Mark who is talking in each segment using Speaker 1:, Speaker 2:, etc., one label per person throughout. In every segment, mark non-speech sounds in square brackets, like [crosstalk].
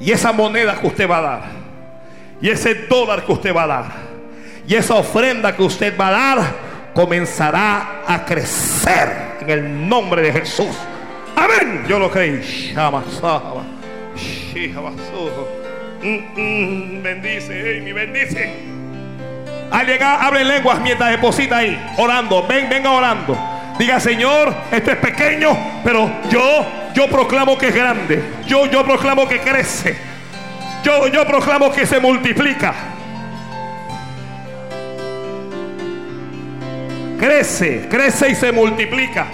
Speaker 1: Y esa moneda que usted va a dar, y ese dólar que usted va a dar, y esa ofrenda que usted va a dar, comenzará a crecer en el nombre de Jesús. Amén. Yo lo creí. Mm, mm, bendice, Amy, bendice. Al llegar, abre lenguas mientras deposita ahí, orando. Ven, venga orando. Diga, Señor, esto es pequeño, pero yo, yo proclamo que es grande. Yo, yo proclamo que crece. Yo, yo proclamo que se multiplica. Crece, crece y se multiplica.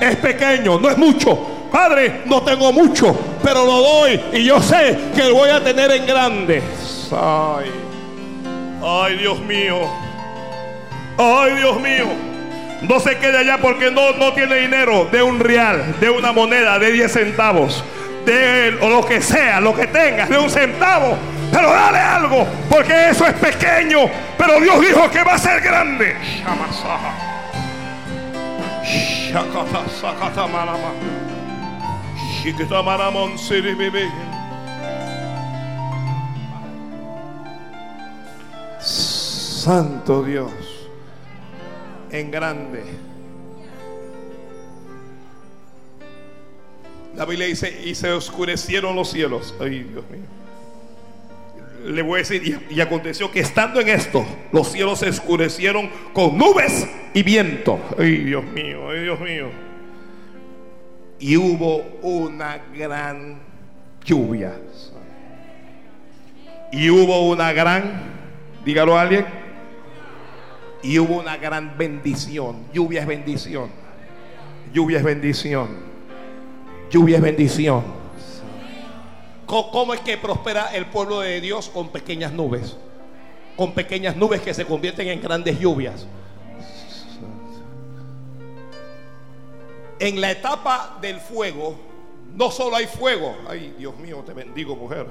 Speaker 1: Es pequeño, no es mucho. Padre, no tengo mucho, pero lo doy y yo sé que lo voy a tener en grande. Ay, ay, Dios mío. Ay, Dios mío. No se quede allá porque no, no tiene dinero de un real, de una moneda, de 10 centavos, de o lo que sea, lo que tengas, de un centavo. Pero dale algo, porque eso es pequeño. Pero Dios dijo que va a ser grande. Santo Dios, en grande. La Biblia dice, y se oscurecieron los cielos. Ay, Dios mío. Le voy a decir, y, aconteció que estando en esto, los cielos se oscurecieron con nubes y viento. Ay, Dios mío, ay, Dios mío. Y hubo una gran lluvia. Y hubo una gran, dígalo a alguien, y hubo una gran bendición. Lluvia es bendición. Lluvia es bendición. Lluvia es bendición. ¿Cómo, es que prospera el pueblo de Dios? Con pequeñas nubes. Con pequeñas nubes que se convierten en grandes lluvias. En la etapa del fuego, no solo hay fuego. Ay, Dios mío, te bendigo, mujer.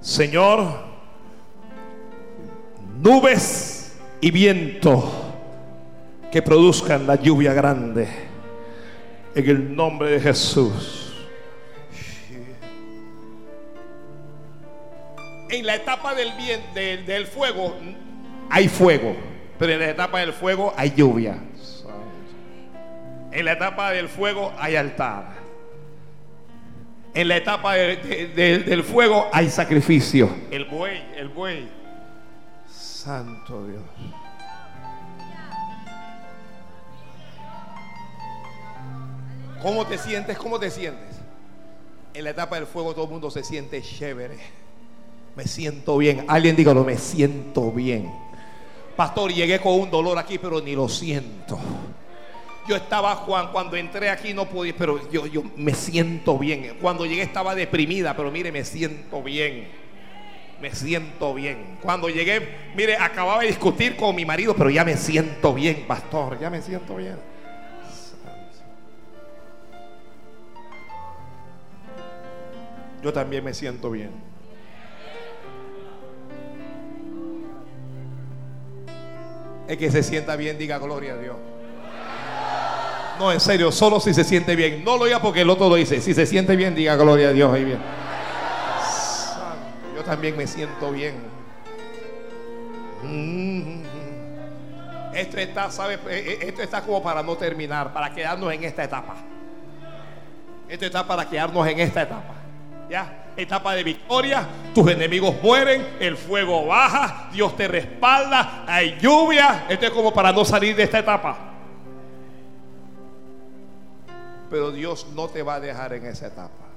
Speaker 1: Señor, nubes y viento que produzcan la lluvia grande. En el nombre de Jesús. En la etapa del, bien, del, del fuego hay fuego, pero en la etapa del fuego hay lluvia. En la etapa del fuego hay altar. En la etapa de- de- de- del fuego hay sacrificio. El buey, el buey. Santo Dios. ¿Cómo te sientes? ¿Cómo te sientes? En la etapa del fuego todo el mundo se siente chévere. Me siento bien. Alguien dígalo, me siento bien. Pastor, llegué con un dolor aquí, pero ni lo siento. Yo estaba, Juan, cuando entré aquí no podía, pero yo, yo me siento bien. Cuando llegué estaba deprimida, pero mire, me siento bien. Me siento bien. Cuando llegué, mire, acababa de discutir con mi marido, pero ya me siento bien, pastor, ya me siento bien. Yo también me siento bien. El que se sienta bien, diga gloria a Dios. No, en serio, solo si se siente bien. No lo diga porque el otro lo dice. Si se siente bien, diga gloria a Dios. Ahí bien. También me siento bien. Esto está, ¿sabe? Eh, eh, Esto está como para no terminar, para quedarnos en esta etapa. Esto está para quedarnos en esta etapa. ¿Ya? Etapa de victoria, tus enemigos mueren, el fuego baja, Dios te respalda, hay lluvia. Esto es como para no salir de esta etapa. Pero Dios no te va a dejar en esa etapa.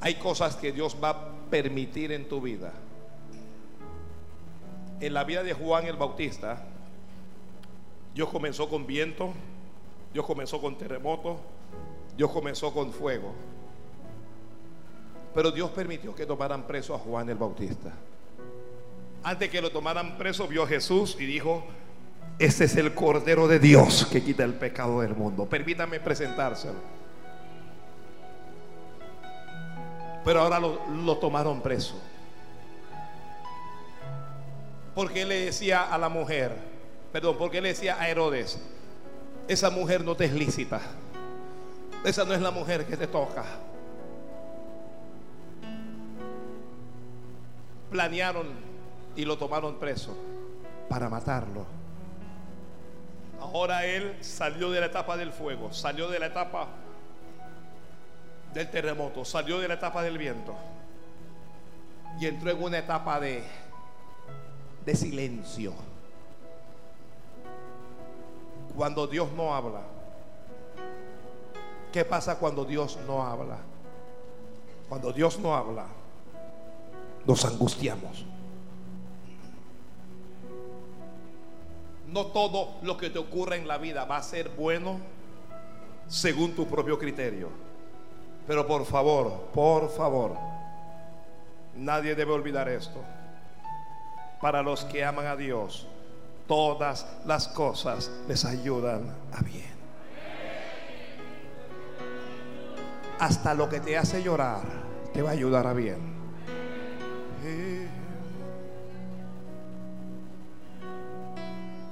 Speaker 1: Hay cosas que Dios va a permitir en tu vida. En la vida de Juan el Bautista, Dios comenzó con viento, Dios comenzó con terremoto, Dios comenzó con fuego. Pero Dios permitió que tomaran preso a Juan el Bautista. Antes que lo tomaran preso, vio a Jesús y dijo, ese es el Cordero de Dios que quita el pecado del mundo. Permítame presentárselo. Pero ahora lo, tomaron preso. Porque le decía a la mujer, perdón, porque le decía a Herodes, esa mujer no te es lícita. Esa no es la mujer que te toca. Planearon y lo tomaron preso para matarlo. Ahora él salió de la etapa del fuego, salió de la etapa del terremoto, salió de la etapa del viento y entró en una etapa de, de silencio. Cuando Dios no habla, ¿qué pasa cuando Dios no habla? Cuando Dios no habla, nos angustiamos. No todo lo que te ocurra en la vida va a ser bueno según tu propio criterio. Pero por favor, por favor, nadie debe olvidar esto. Para los que aman a Dios, todas las cosas les ayudan a bien. Hasta lo que te hace llorar te va a ayudar a bien.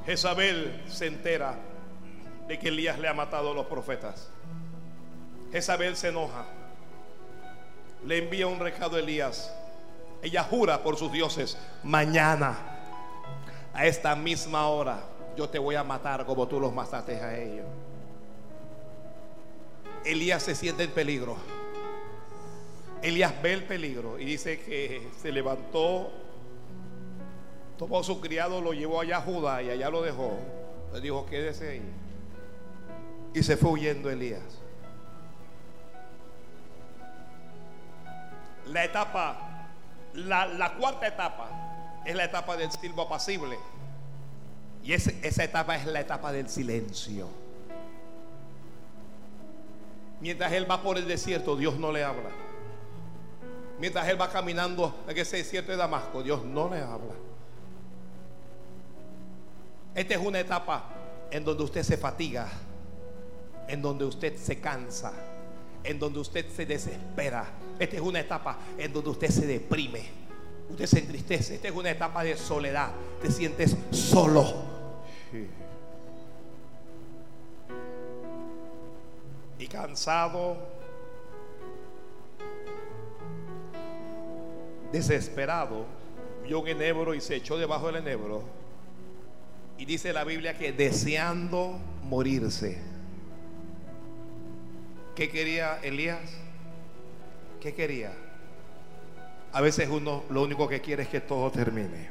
Speaker 1: Jezabel se entera de que Elías le ha matado a los profetas. Jezabel se enoja. Le envía un recado a Elías. Ella jura por sus dioses, mañana, a esta misma hora, yo te voy a matar como tú los mataste a ellos. Elías se siente en peligro. Elías ve el peligro y dice que se levantó Tomó a su criado, lo llevó allá a Judá y allá lo dejó. Le dijo, quédese ahí. Y se fue huyendo Elías. La etapa, la, cuarta etapa, es la etapa del silbo apacible. Y esa etapa es la etapa del silencio. Mientras él va por el desierto, Dios no le habla. Mientras él va caminando en ese desierto de Damasco, Dios no le habla. Esta es una etapa en donde usted se fatiga, en donde usted se cansa, en donde usted se desespera. Esta es una etapa en donde usted se deprime, usted se entristece. Esta es una etapa de soledad. Te sientes solo. Y cansado, desesperado, vio un enebro y se echó debajo del enebro y dice la Biblia que deseando morirse. ¿Qué quería Elías? ¿Qué quería? A veces uno lo único que quiere es que todo termine.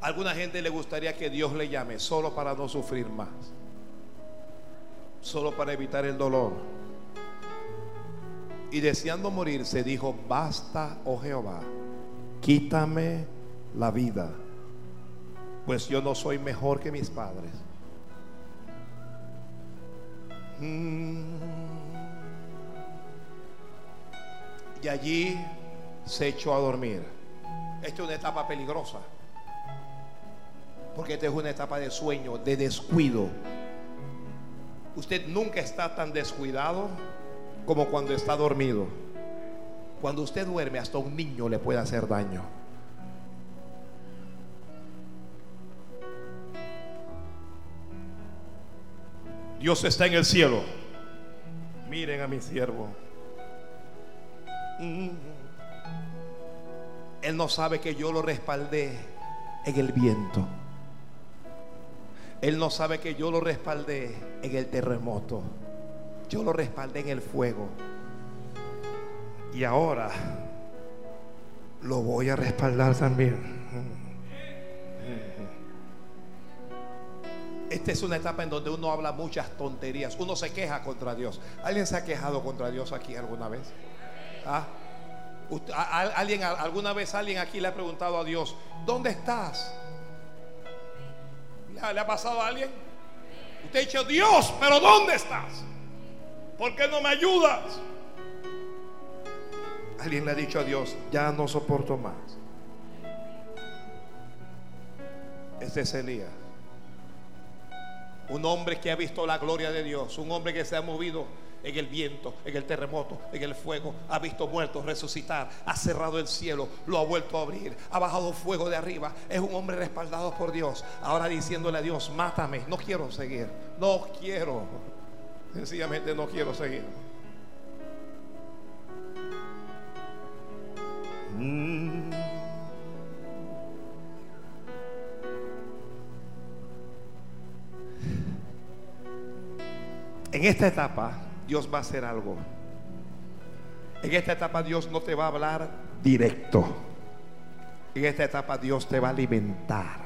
Speaker 1: Alguna gente le gustaría que Dios le llame solo para no sufrir más. Solo para evitar el dolor. Y deseando morirse dijo, basta, oh Jehová, quítame la vida, pues yo no soy mejor que mis padres. Mm. Y allí se echó a dormir. Esta es una etapa peligrosa. Porque esta es una etapa de sueño, de descuido. Usted nunca está tan descuidado como cuando está dormido. Cuando usted duerme, hasta un niño le puede hacer daño. Dios está en el cielo. Miren a mi siervo. Mm. Él no sabe que yo lo respaldé en el viento. Él no sabe que yo lo respaldé en el terremoto. Yo lo respaldé en el fuego. Y ahora lo voy a respaldar también. Esta es una etapa en donde uno habla muchas tonterías. Uno se queja contra Dios. ¿Alguien se ha quejado contra Dios aquí alguna vez? ¿Ah? ¿Alguien, ¿Alguna vez alguien aquí le ha preguntado a Dios, ¿dónde estás? ¿Le ha pasado a alguien? Usted ha dicho, Dios, pero ¿dónde estás? ¿Por qué no me ayudas? Alguien le ha dicho a Dios, ya no soporto más. Este es Elías. Un hombre que ha visto la gloria de Dios. Un hombre que se ha movido en el viento, en el terremoto, en el fuego. Ha visto muertos resucitar. Ha cerrado el cielo, lo ha vuelto a abrir. Ha bajado fuego de arriba. Es un hombre respaldado por Dios. Ahora diciéndole a Dios, mátame. No quiero seguir. No quiero. [laughs] Sencillamente no quiero seguir. Mm. En esta etapa Dios va a hacer algo. En esta etapa Dios no te va a hablar directo. En esta etapa Dios te va a alimentar.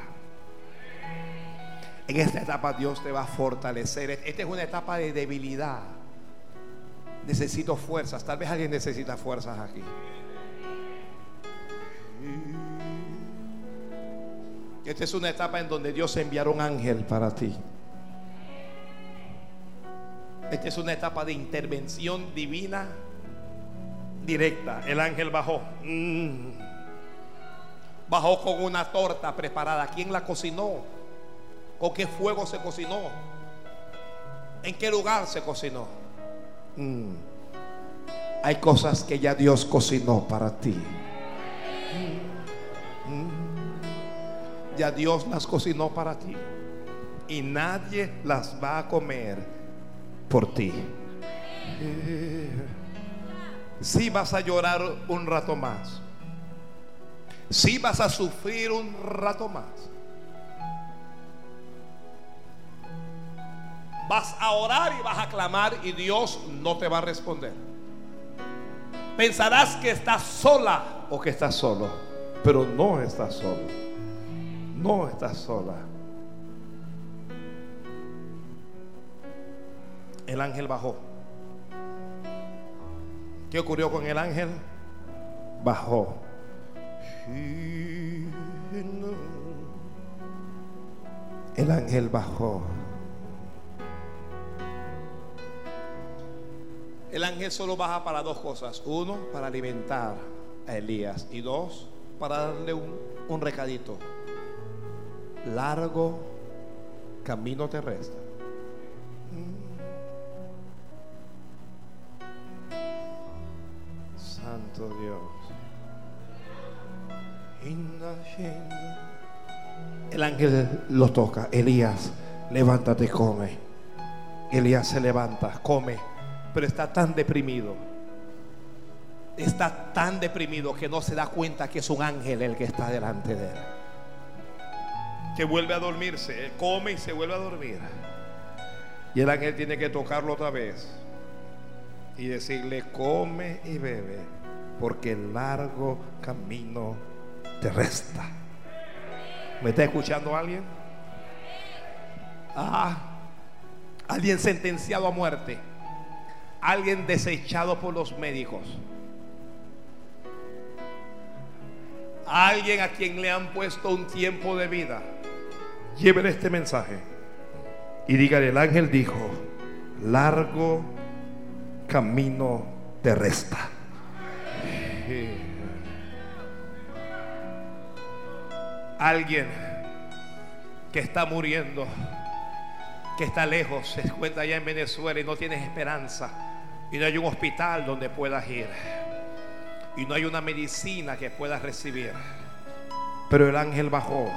Speaker 1: En esta etapa Dios te va a fortalecer. Esta es una etapa de debilidad. Necesito fuerzas. Tal vez alguien necesita fuerzas aquí. Esta es una etapa en donde Dios enviará un ángel para ti. Esta es una etapa de intervención divina directa. El ángel bajó. Mm. Bajó con una torta preparada. ¿Quién la cocinó? ¿Con qué fuego se cocinó? ¿En qué lugar se cocinó? Mm. Hay cosas que ya Dios cocinó para ti. Mm. Ya Dios las cocinó para ti. Y nadie las va a comer por ti. Si vas a llorar un rato más. Si vas a sufrir un rato más. Vas a orar y vas a clamar y Dios no te va a responder. Pensarás que estás sola o que estás solo, pero no estás solo. No estás sola. El ángel bajó. ¿Qué ocurrió con el ángel? Bajó. El ángel bajó. El ángel solo baja para dos cosas. Uno, para alimentar a Elías. Y dos, para darle un, un recadito. Largo camino terrestre. Dios. El ángel lo toca. Elías, levántate, come. Elías se levanta, come, pero está tan deprimido. Está tan deprimido que no se da cuenta que es un ángel el que está delante de él. Que vuelve a dormirse, come y se vuelve a dormir. Y el ángel tiene que tocarlo otra vez y decirle, come y bebe porque el largo camino te resta. ¿Me está escuchando alguien? Ah, alguien sentenciado a muerte, alguien desechado por los médicos, alguien a quien le han puesto un tiempo de vida. Llévele este mensaje y dígale, el ángel dijo, largo camino te resta. Alguien que está muriendo, que está lejos, se encuentra allá en Venezuela y no tienes esperanza. Y no hay un hospital donde puedas ir. Y no hay una medicina que puedas recibir. Pero el ángel bajó.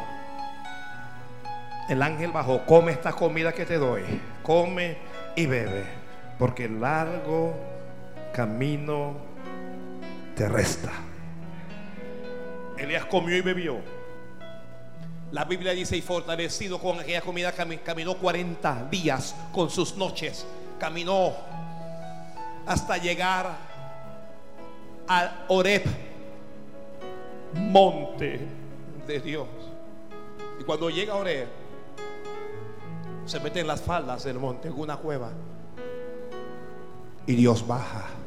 Speaker 1: El ángel bajó. Come esta comida que te doy. Come y bebe. Porque largo camino resta. Elías comió y bebió. La Biblia dice, y fortalecido con aquella comida, caminó 40 días con sus noches. Caminó hasta llegar al Oreb, monte de Dios. Y cuando llega a Oreb, se mete en las faldas del monte, en una cueva. Y Dios baja.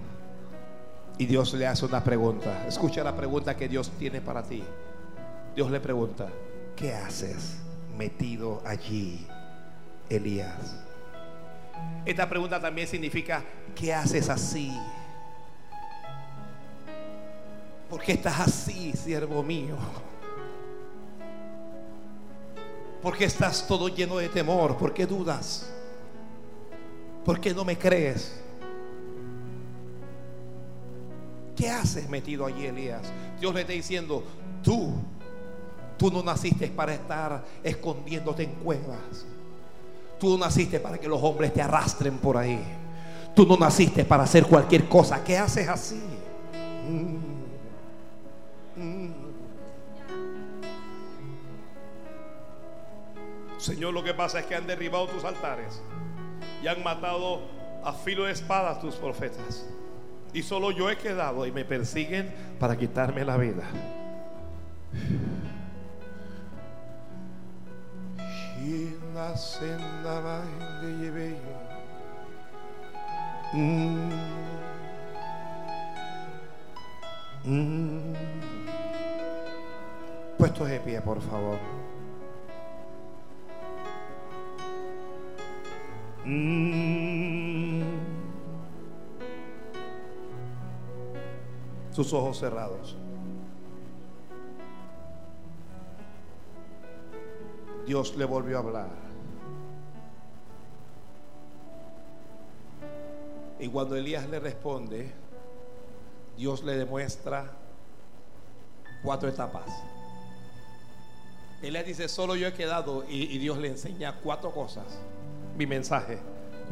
Speaker 1: Y Dios le hace una pregunta. Escucha la pregunta que Dios tiene para ti. Dios le pregunta, ¿qué haces metido allí, Elías? Esta pregunta también significa, ¿qué haces así? ¿Por qué estás así, siervo mío? ¿Por qué estás todo lleno de temor? ¿Por qué dudas? ¿Por qué no me crees? ¿Qué haces metido allí, Elías? Dios le está diciendo, tú, tú no naciste para estar escondiéndote en cuevas. Tú no naciste para que los hombres te arrastren por ahí. Tú no naciste para hacer cualquier cosa. ¿Qué haces así? Señor, lo que pasa es que han derribado tus altares y han matado a filo de espada tus profetas. Y solo yo he quedado y me persiguen para quitarme la vida. Mm. Mm. Puestos de pie, por favor. Mm. Sus ojos cerrados. Dios le volvió a hablar. Y cuando Elías le responde, Dios le demuestra cuatro etapas. Elías dice, solo yo he quedado y, y Dios le enseña cuatro cosas mi mensaje.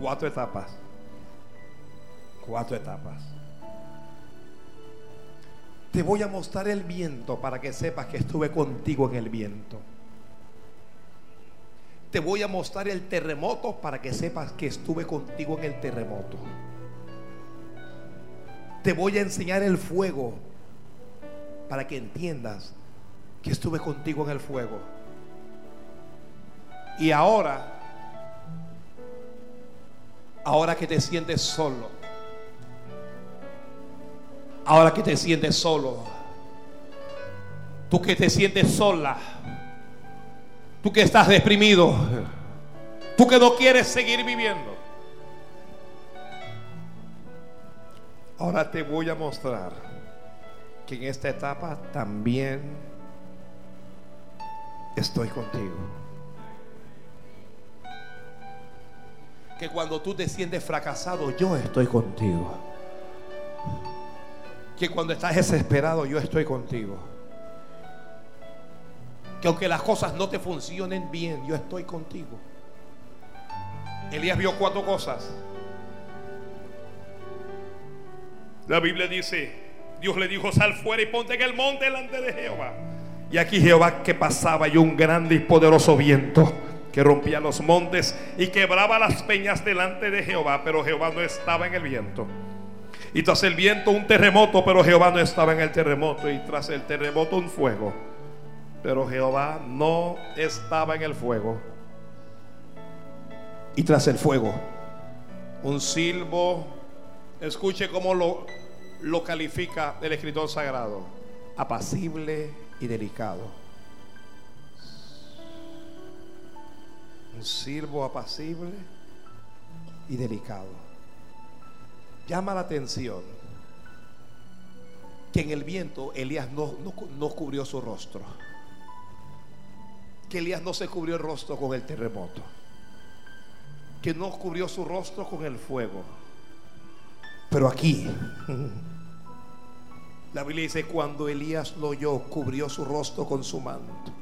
Speaker 1: Cuatro etapas. Cuatro etapas. Te voy a mostrar el viento para que sepas que estuve contigo en el viento. Te voy a mostrar el terremoto para que sepas que estuve contigo en el terremoto. Te voy a enseñar el fuego para que entiendas que estuve contigo en el fuego. Y ahora Ahora que te sientes solo. Ahora que te sientes solo. Tú que te sientes sola. Tú que estás deprimido. Tú que no quieres seguir viviendo. Ahora te voy a mostrar que en esta etapa también estoy contigo. que cuando tú te sientes fracasado, yo estoy contigo. Que cuando estás desesperado, yo estoy contigo. Que aunque las cosas no te funcionen bien, yo estoy contigo. Elías vio cuatro cosas. La Biblia dice, Dios le dijo, sal fuera y ponte en el monte delante de Jehová. Y aquí Jehová que pasaba y un grande y poderoso viento que rompía los montes y quebraba las peñas delante de Jehová, pero Jehová no estaba en el viento. Y tras el viento un terremoto, pero Jehová no estaba en el terremoto. Y tras el terremoto un fuego, pero Jehová no estaba en el fuego. Y tras el fuego un silbo, escuche cómo lo, lo califica el escritor sagrado, apacible y delicado un siervo apacible y delicado. Llama la atención que en el viento Elías no, no, cubrió su rostro. Que Elías no se cubrió el rostro con el terremoto. Que no cubrió su rostro con el fuego. Pero aquí, [laughs] la Biblia dice, cuando Elías lo oyó, cubrió su rostro con su manto.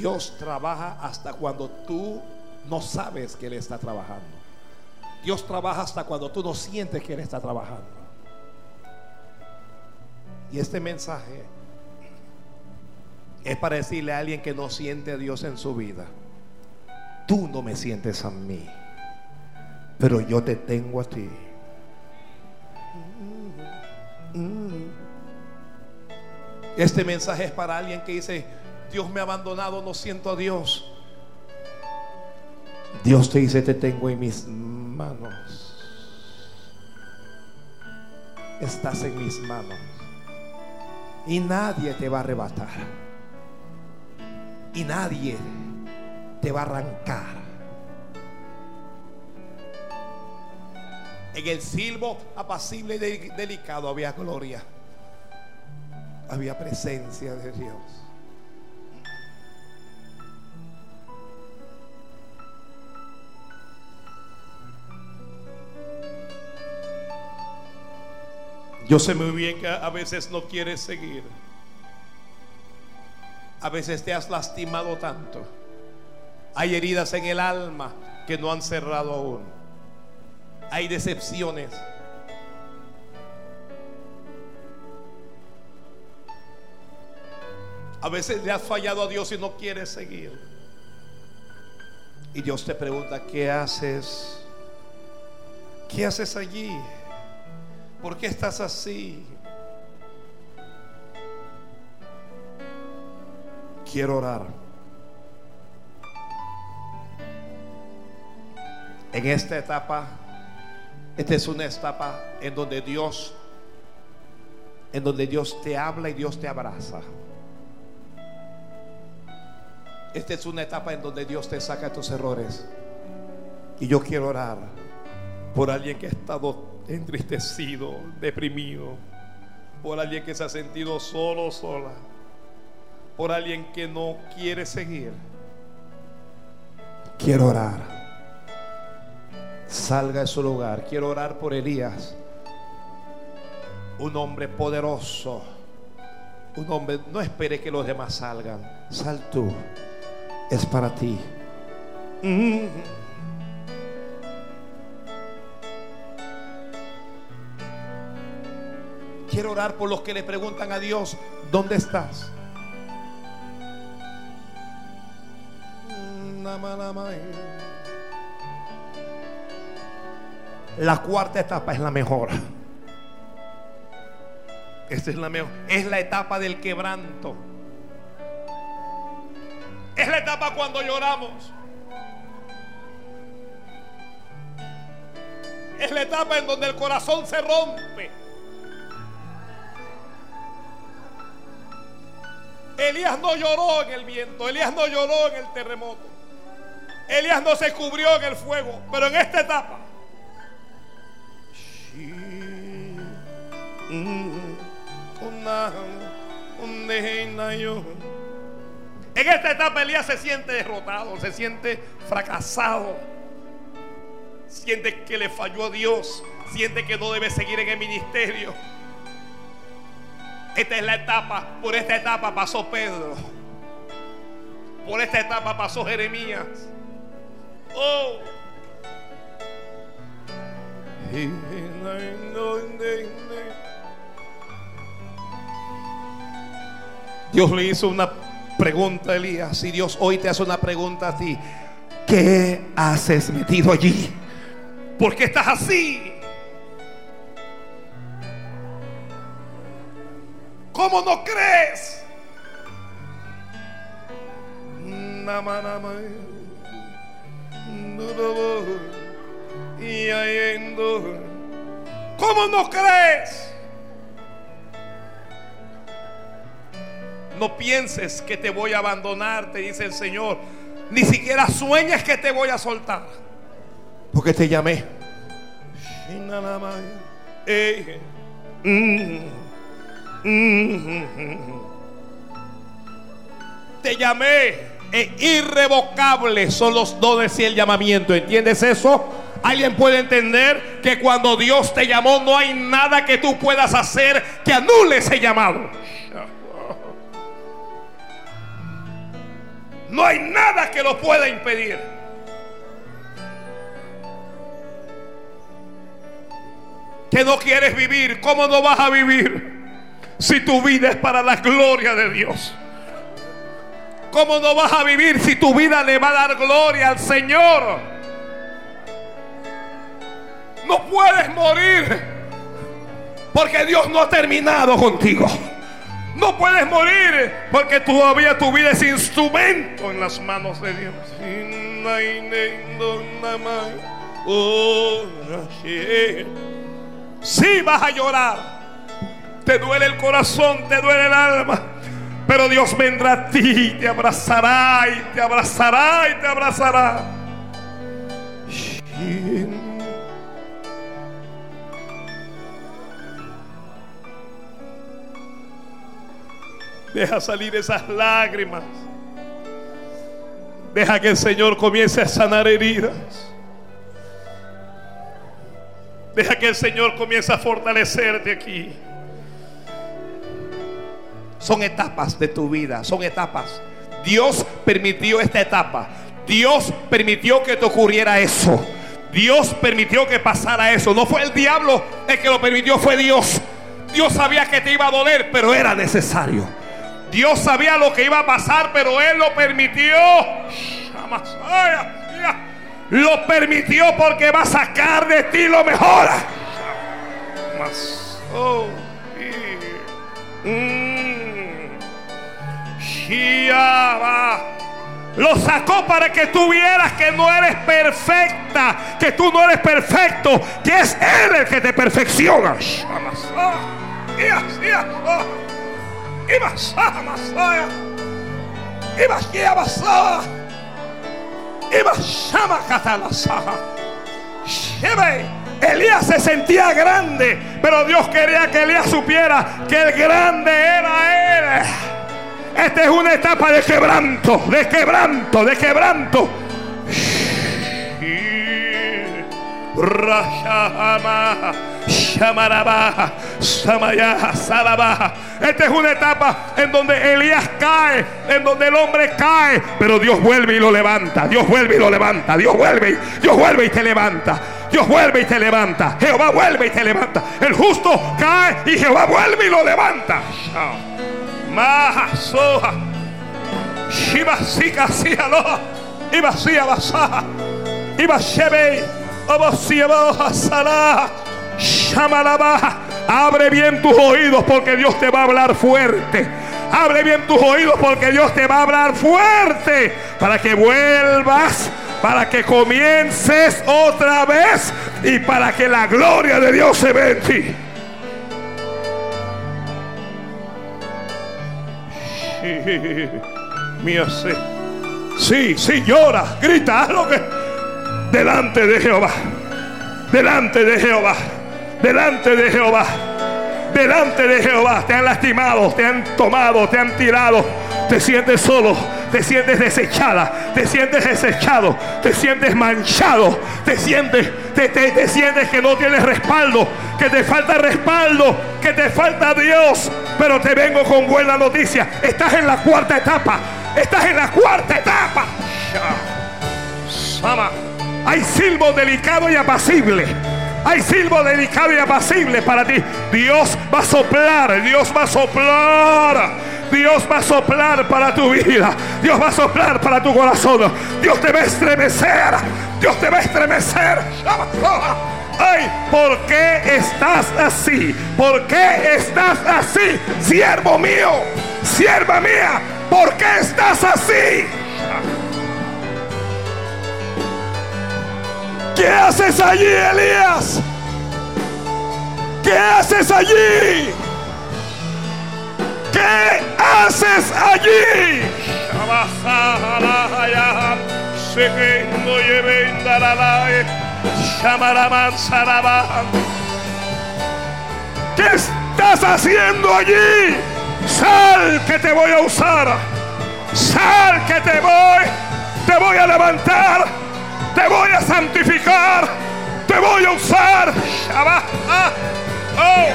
Speaker 1: Dios trabaja hasta cuando tú no sabes que Él está trabajando. Dios trabaja hasta cuando tú no sientes que Él está trabajando. Y este mensaje es para decirle a alguien que no siente a Dios en su vida. Tú no me sientes a mí, pero yo te tengo a ti. Este mensaje es para alguien que dice, Dios me ha abandonado, no siento a Dios. Dios te dice, te tengo en mis manos. Estás en mis manos. Y nadie te va a arrebatar. Y nadie te va a arrancar. En el silbo apacible y delicado había gloria. Había presencia de Dios. Yo sé muy bien que a veces no quieres seguir. A veces te has lastimado tanto. Hay heridas en el alma que no han cerrado aún. Hay decepciones. A veces le has fallado a Dios y no quieres seguir. Y Dios te pregunta, ¿qué haces? ¿Qué haces allí? ¿Por qué estás así? Quiero orar. En esta etapa, esta es una etapa en donde Dios, en donde Dios te habla y Dios te abraza. Esta es una etapa en donde Dios te saca tus errores. Y yo quiero orar por alguien que ha estado entristecido, deprimido, por alguien que se ha sentido solo, sola, por alguien que no quiere seguir. Quiero orar. Salga de su lugar. Quiero orar por Elías. Un hombre poderoso. Un hombre, no espere que los demás salgan. Sal tú. Es para ti. Mm. Quiero orar por los que le preguntan a Dios, ¿dónde estás? La cuarta etapa es la mejor. Esta es la mejor. Es la etapa del quebranto. Es la etapa cuando lloramos. Es la etapa en donde el corazón se rompe. Elías no lloró en el viento, Elías no lloró en el terremoto, Elías no se cubrió en el fuego, pero en esta etapa, en esta etapa Elías se siente derrotado, se siente fracasado, siente que le falló a Dios, siente que no debe seguir en el ministerio. Esta es la etapa, por esta etapa pasó Pedro. Por esta etapa pasó Jeremías. Oh. Dios le hizo una pregunta a Elías y Dios hoy te hace una pregunta a ti. ¿Qué haces metido allí? ¿Por qué estás así? ¿Cómo no crees? ¿Cómo no crees? No pienses que te voy a abandonar, te dice el Señor. Ni siquiera sueñes que te voy a soltar. Porque te llamé. Eh. Mm. Te llamé. E irrevocable son los dones y el llamamiento. ¿Entiendes eso? ¿Alguien puede entender que cuando Dios te llamó no hay nada que tú puedas hacer que anule ese llamado? No hay nada que lo pueda impedir. Que no quieres vivir, ¿cómo no vas a vivir? Si tu vida es para la gloria de Dios? ¿Cómo no vas a vivir si tu vida le va a dar gloria al Señor? No puedes morir porque Dios no ha terminado contigo. No puedes morir porque todavía tu vida es instrumento en las manos de Dios. Sí vas a llorar te duele el corazón, te duele el alma. Pero Dios vendrá a ti, te abrazará y te abrazará y te abrazará. Deja salir esas lágrimas. Deja que el Señor comience a sanar heridas. Deja que el Señor comience a fortalecerte aquí. Son etapas de tu vida, son etapas. Dios permitió esta etapa. Dios permitió que te ocurriera eso. Dios permitió que pasara eso. No fue el diablo el que lo permitió, fue Dios. Dios sabía que te iba a doler, pero era necesario. Dios sabía lo que iba a pasar, pero Él lo permitió. Lo permitió porque va a sacar de ti lo mejor. Oh, lo sacó para que tú vieras que no eres perfecta, que tú no eres perfecto, que es Él el que te perfecciona. Elías se sentía grande, pero Dios quería que Elías supiera que el grande era Él. Esta es una etapa de quebranto, de quebranto, de quebranto. Esta es una etapa en donde Elías cae, en donde el hombre cae, pero Dios vuelve y lo levanta. Dios vuelve y lo levanta. Dios vuelve, Dios vuelve y te levanta. Dios vuelve y te levanta. Jehová vuelve y te levanta. El justo cae y Jehová vuelve y lo levanta. Shiva sika sialoha. Iba sia basaha. Iba shebe. Abre bien tus oídos porque Dios te va a hablar fuerte. Abre bien tus oídos porque Dios te va a hablar fuerte. Para que vuelvas, para que comiences otra vez y para que la gloria de Dios se ve en ti. [laughs] Mío, sí. Sí, sí, llora, grita, lo que delante de Jehová. Delante de Jehová. Delante de Jehová. Delante de Jehová. Te han lastimado, te han tomado, te han tirado. Te sientes solo, te sientes desechada, te sientes desechado, te sientes manchado, te sientes, te, te sientes que no tienes respaldo, que te falta respaldo, que te falta Dios. Pero te vengo con buena noticia. Estás en la cuarta etapa. Estás en la cuarta etapa. Hay silbo delicado y apacible. Hay silbo delicado y apacible para ti. Dios va a soplar, Dios va a soplar. Dios va a soplar para tu vida. Dios va a soplar para tu corazón. Dios te va a estremecer. Dios te va a estremecer. Ay, ¿por qué estás así? ¿Por qué estás así? Siervo mío, sierva mía, ¿por qué estás así? ¿Qué haces allí, Elías? ¿Qué haces allí? ¿Qué haces allí? ¿Qué estás haciendo allí? Sal que te voy a usar. Sal que te voy. Te voy a levantar te voy a santificar, te voy a usar. Ah. Oh,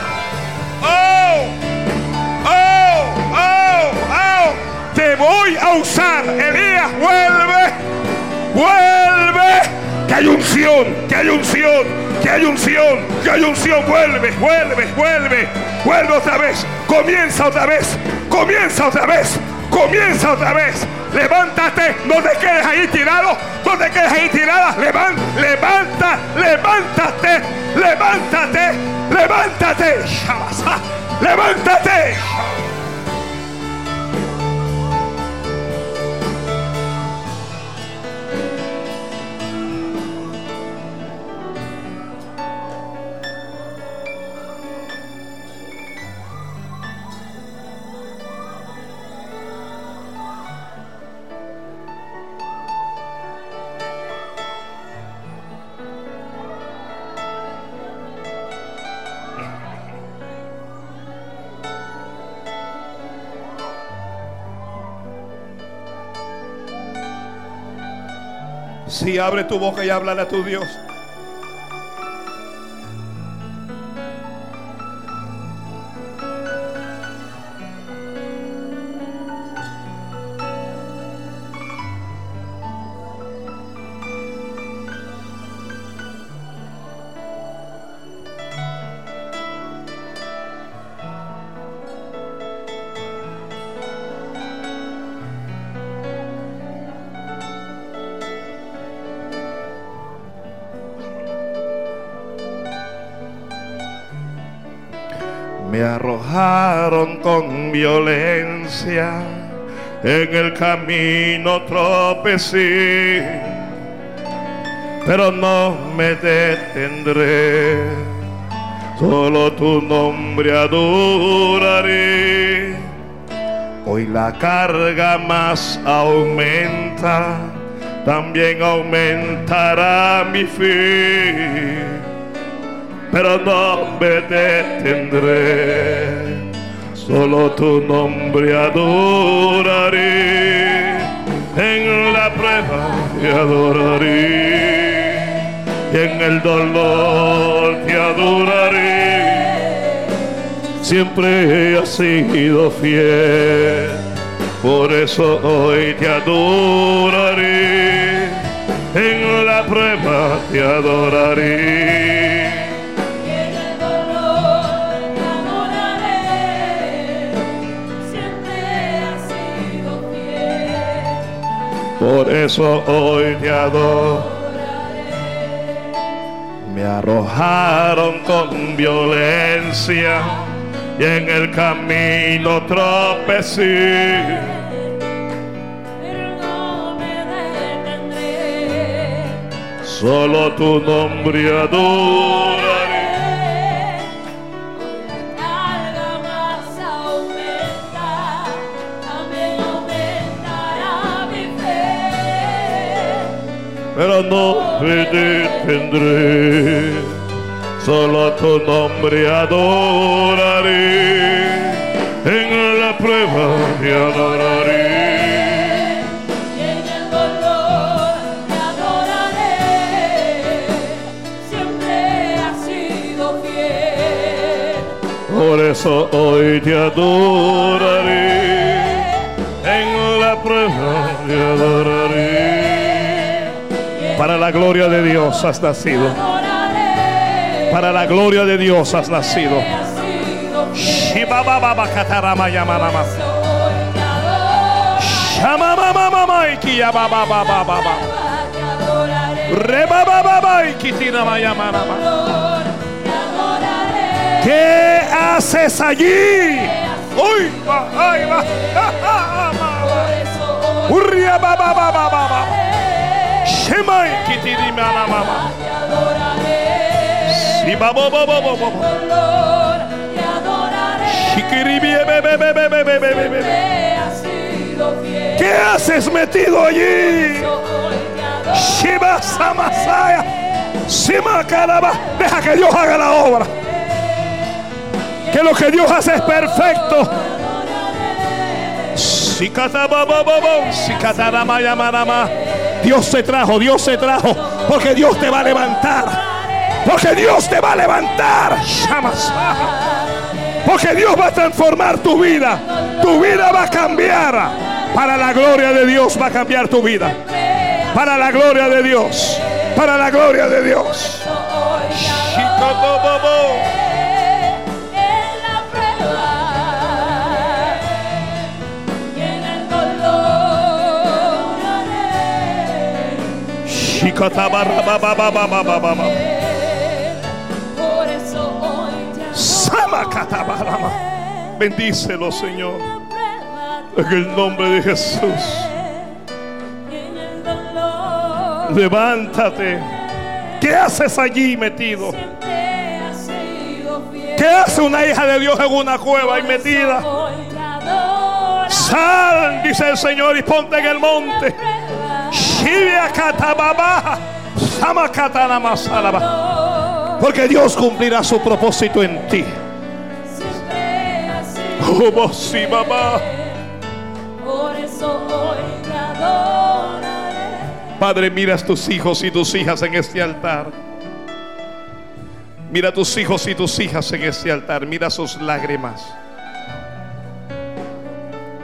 Speaker 1: oh, oh, oh, oh, te voy a usar. Elías, vuelve, vuelve. Que hay unción, que hay unción, que hay unción, que hay unción. Vuelve, vuelve, vuelve, vuelve otra vez. Comienza otra vez, comienza otra vez, comienza otra vez. Levántate, no te quedes ahí tirado, no te quedes ahí tirada. Levanta, levanta, levántate, levántate, levántate. Levántate. Si abre tu boca y habla a tu Dios. Me arrojaron con violencia, en el camino tropecé, pero no me detendré, solo tu nombre adoraré. Hoy la carga más aumenta, también aumentará mi fe pero no me detendré. Solo tu nombre adoraré. En la prueba te adoraré. Y en el dolor te adoraré. Siempre has sido fiel. Por eso hoy te adoraré. En la prueba te adoraré Por eso hoy te adoro. Me arrojaron con violencia y en el camino tropecé. Pero no me detendré. Solo tu nombre adoraré. Pero no me detendré. Solo tu nombre adoraré, en la prueba te adoraré.
Speaker 2: Y en el dolor te adoraré, siempre has sido fiel.
Speaker 1: Por eso hoy te adoraré, en la prueba te adoraré. Para la gloria de Dios has nacido. Para la gloria de Dios has nacido. ¿Qué haces allí? Uy, ay, va. Kitiri mana mama. Si babo babo babo. Shikiri bebe bebe bebe bebe bebe. ¿Qué haces metido allí? Shiba Samasaya. Sima Caraba. Deja que Dios haga la obra. Que lo que Dios hace es perfecto. Si catababo, si catarama yamarama. Dios se trajo, Dios se trajo, porque Dios te va a levantar. Porque Dios te va a levantar. Porque Dios va a transformar tu vida. Tu vida va a cambiar. Para la gloria de Dios va a cambiar tu vida. Para la gloria de Dios. Para la gloria de Dios. Bendícelo, Señor. En el nombre de Jesús. Levántate. ¿Qué haces allí metido? ¿Qué hace una hija de Dios en una cueva y metida? Sal, dice el Señor, y ponte en el monte. Porque Dios cumplirá su propósito en ti. Oh, sí, mamá. Padre, mira a tus hijos y tus hijas en este altar. Mira a tus hijos y tus hijas en este altar. Mira sus lágrimas.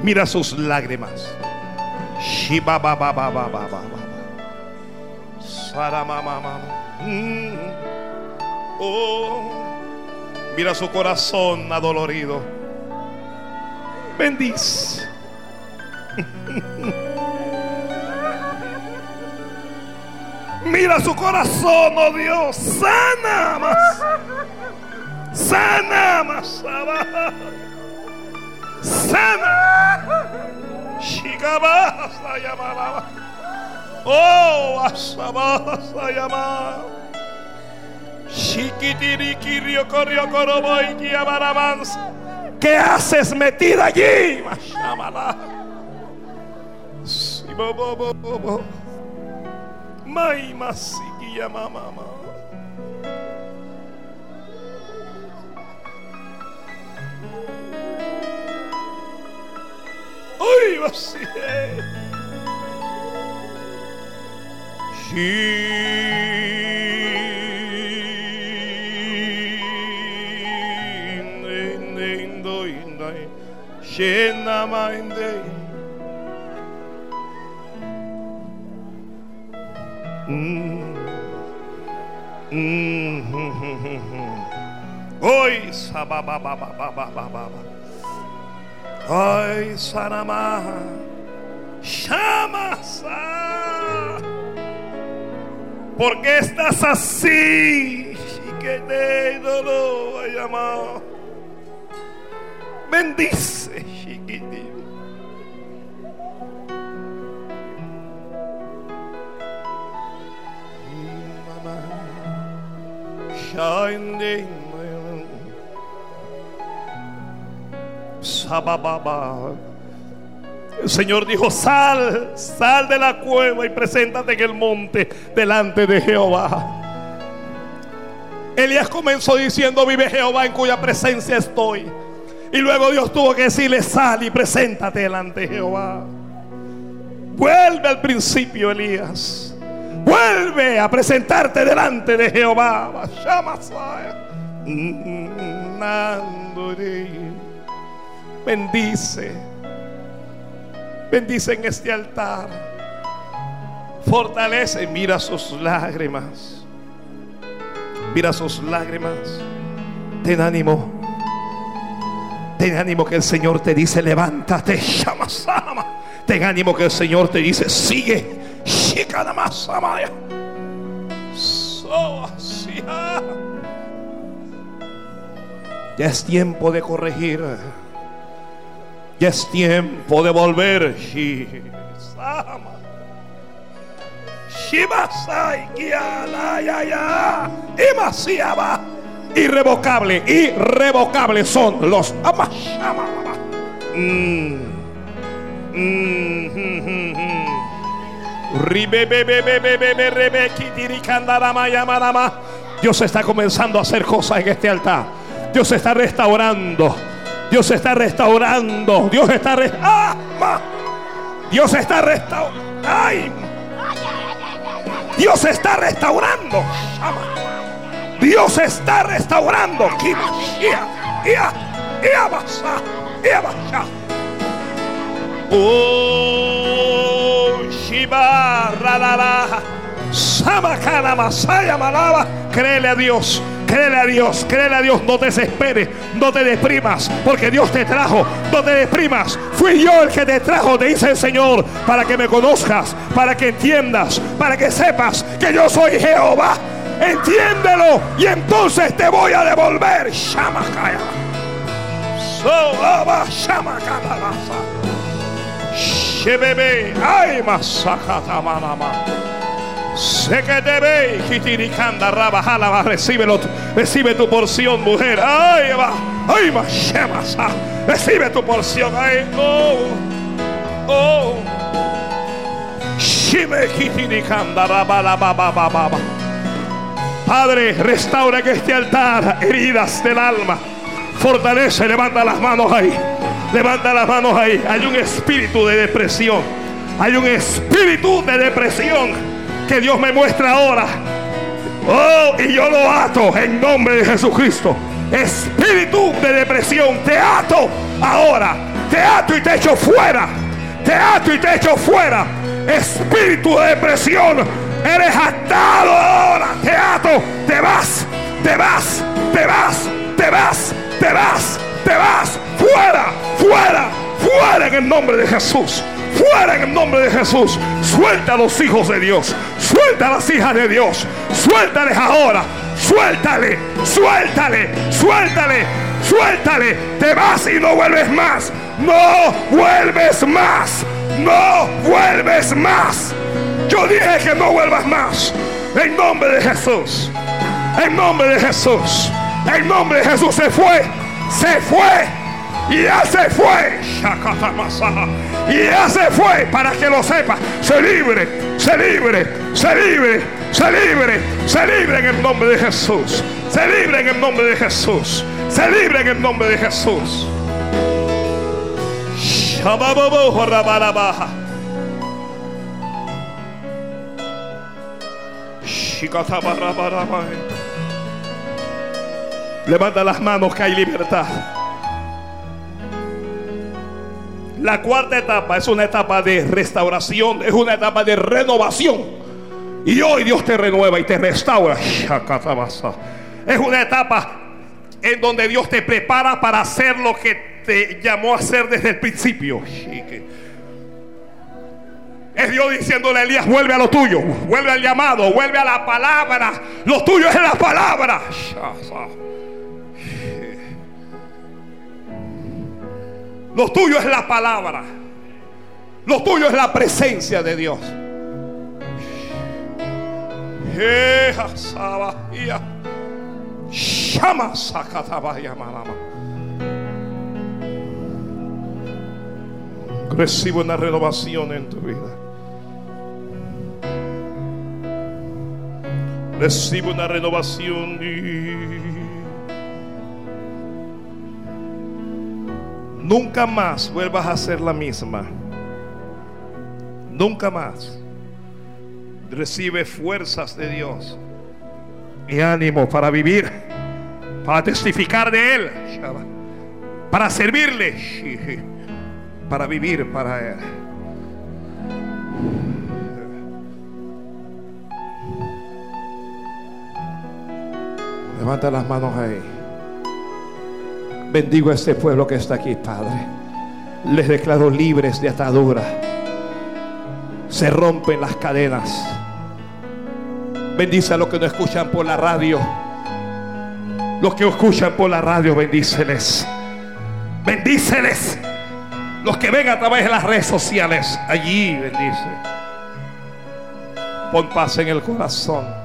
Speaker 1: Mira sus lágrimas. Shiba ba ba ba ba ba ba. Mm. Oh, mira su corazón adolorido. Bendice. Mira su corazón, oh Dios, sana más. Sana, Masaba. Sana. Oh. ¿Qué haces metida allí? Mashamala. Si, bo, bo, Oi, você é. Shena mindei Oi, sababababababababa Ay, Sanama. Shamasa. ¿Por qué estás así? Chiquitito, lo llamado. Bendice, chiquitito. Shining. El Señor dijo, sal, sal de la cueva y preséntate en el monte delante de Jehová. Elías comenzó diciendo, vive Jehová en cuya presencia estoy. Y luego Dios tuvo que decirle, sal y preséntate delante de Jehová. Vuelve al principio, Elías. Vuelve a presentarte delante de Jehová. Bendice. Bendice en este altar. Fortalece. Mira sus lágrimas. Mira sus lágrimas. Ten ánimo. Ten ánimo que el Señor te dice, levántate. Shamasama. Ten ánimo que el Señor te dice, sigue. Ya es tiempo de corregir. Ya es tiempo de volver. Irrevocable, irrevocable son los. Dios está comenzando a hacer cosas en este altar. Dios está restaurando. Dios está restaurando. Dios está re- ¡Ah! Dios está restaurando. ¡Ay! Dios está restaurando. Dios está restaurando. Oh, Shiba, Radara, Samakana, Masaya, Malaba. Créele a Dios, créele a Dios, créele a Dios. No te desesperes, no te deprimas, porque Dios te trajo. No te deprimas. Fui yo el que te trajo, te dice el Señor, para que me conozcas, para que entiendas, para que sepas que yo soy Jehová. Entiéndelo y entonces te voy a devolver. Shamakaya. So, Aba, Shamakana, Masa. Shebebe, ay masakata manama. Recíbelo, recibe tu porción, mujer. Ay, va, ay, recibe tu porción. Ay, oh, oh. Padre, restaura en este altar heridas del alma. Fortalece, levanta las manos ahí. Levanta las manos ahí. Hay un espíritu de depresión. Hay un espíritu de depresión que Dios me muestra ahora. Oh, y yo lo ato en nombre de Jesucristo. Espíritu de depresión, te ato ahora. Te ato y te echo fuera. Te ato y te echo fuera. Espíritu de depresión, eres atado ahora. Te ato, te vas, te vas, te vas, te vas, te vas, te vas. Fuera, fuera, fuera en el nombre de Jesús. Fuera en el nombre de Jesús. Suelta a los hijos de Dios. Suelta a las hijas de Dios. Suéltales ahora. Suéltale, suéltale, suéltale, suéltale. Te vas y no vuelves más. No vuelves más. No vuelves más. Yo dije que no vuelvas más. En nombre de Jesús. En nombre de Jesús. En nombre de Jesús se fue. Se fue. Y ya se fue. Y ya se fue. Para que lo sepa. Se libre. Se libre. Se libre. Se libre. Se libre en el nombre de Jesús. Se libre en el nombre de Jesús. Se libre en el nombre de Jesús. Levanta las manos que hay libertad. La cuarta etapa es una etapa de restauración, es una etapa de renovación. Y hoy Dios te renueva y te restaura. Es una etapa en donde Dios te prepara para hacer lo que te llamó a hacer desde el principio. Es Dios diciéndole a Elías, vuelve a lo tuyo, vuelve al llamado, vuelve a la palabra. Lo tuyo es la palabra. Lo tuyo es la palabra. Lo tuyo es la presencia de Dios. Recibo una renovación en tu vida. Recibo una renovación. Nunca más vuelvas a ser la misma. Nunca más. Recibe fuerzas de Dios y ánimo para vivir, para testificar de Él, para servirle, para vivir para Él. Levanta las manos ahí. Bendigo a este pueblo que está aquí, Padre. Les declaro libres de atadura. Se rompen las cadenas. Bendice a los que no escuchan por la radio. Los que escuchan por la radio, bendíceles. Bendíceles. Los que ven a través de las redes sociales, allí bendice. Pon paz en el corazón.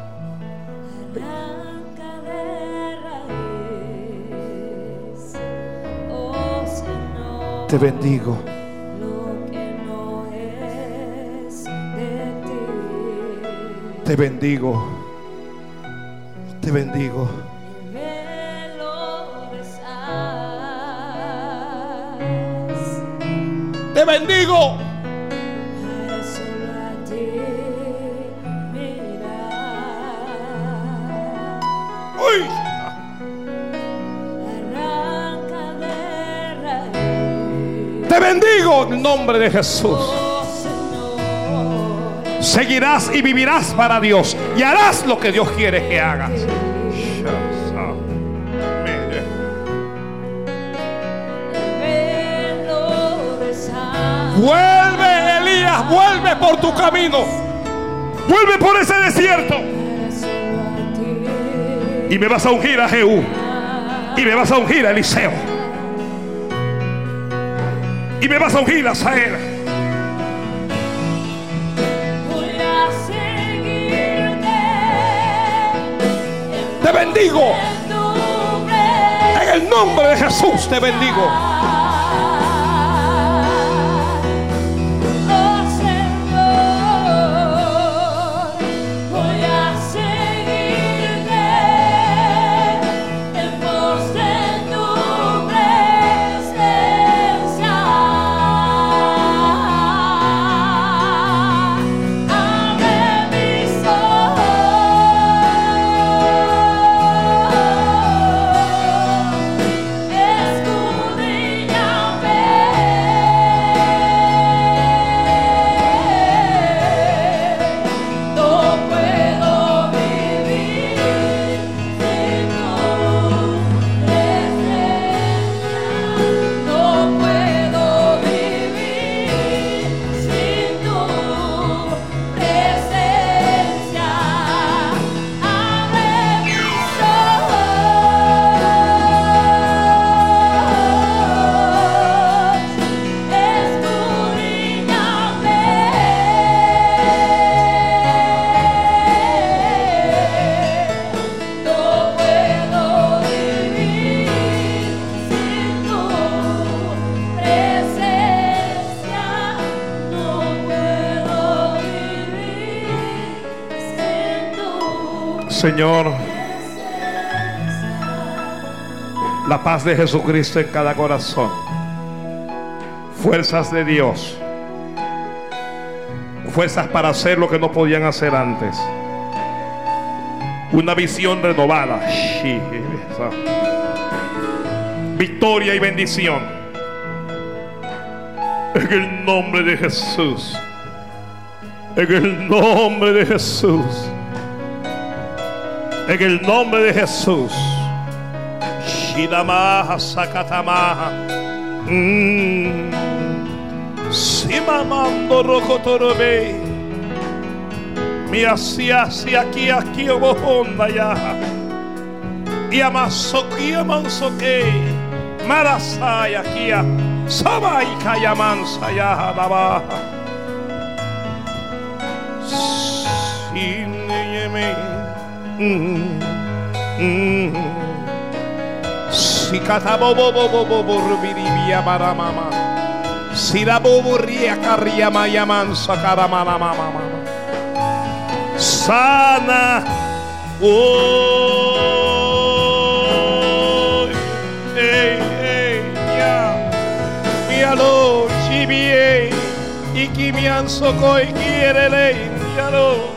Speaker 1: Te bendigo. Te bendigo. Te bendigo. Te bendigo. Nombre de Jesús. Seguirás y vivirás para Dios. Y harás lo que Dios quiere que hagas. Vuelve, Elías, vuelve por tu camino. Vuelve por ese desierto. Y me vas a ungir a Jehú. Y me vas a ungir a Eliseo. Y me vas a ungir a Sael.
Speaker 2: voy a seguirte
Speaker 1: Te bendigo.
Speaker 2: En
Speaker 1: el nombre de Jesús te bendigo.
Speaker 2: Señor,
Speaker 1: la paz de Jesucristo en cada corazón. Fuerzas de Dios. Fuerzas para hacer lo que no podían hacer antes. Una visión renovada. Victoria y bendición. En el nombre de Jesús. En el nombre de Jesús. En el nombre de Jesús. Shidamaha Sakatamaha. Mm. Simamando Rokotorobe. Mi hacia hacia aquí aquí obohonda ya. Y amasoki amansoke. Marasaya aquí. Sabai kayamansa ya daba. Sineyeme. Mm. Mm. Sikataboboboboboborubiribia baramama. Siraboboria kariyama yamansa karamana mama mama. Sana. Oh. Hey, hey, ya. Mialo, chibie. Ikimianso koi kierele. Mialo.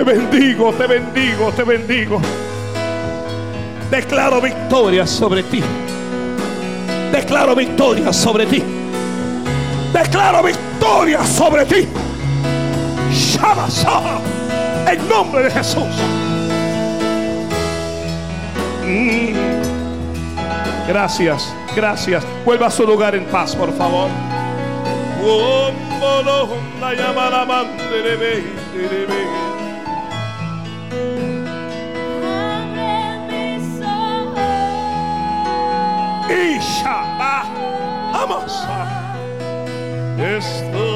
Speaker 1: Te bendigo, te bendigo, te bendigo. Declaro victoria sobre ti. Declaro victoria sobre ti. Declaro victoria sobre ti. Shabasa. En nombre de Jesús. Mm. Gracias, gracias. Vuelva a su lugar en paz, por favor. this the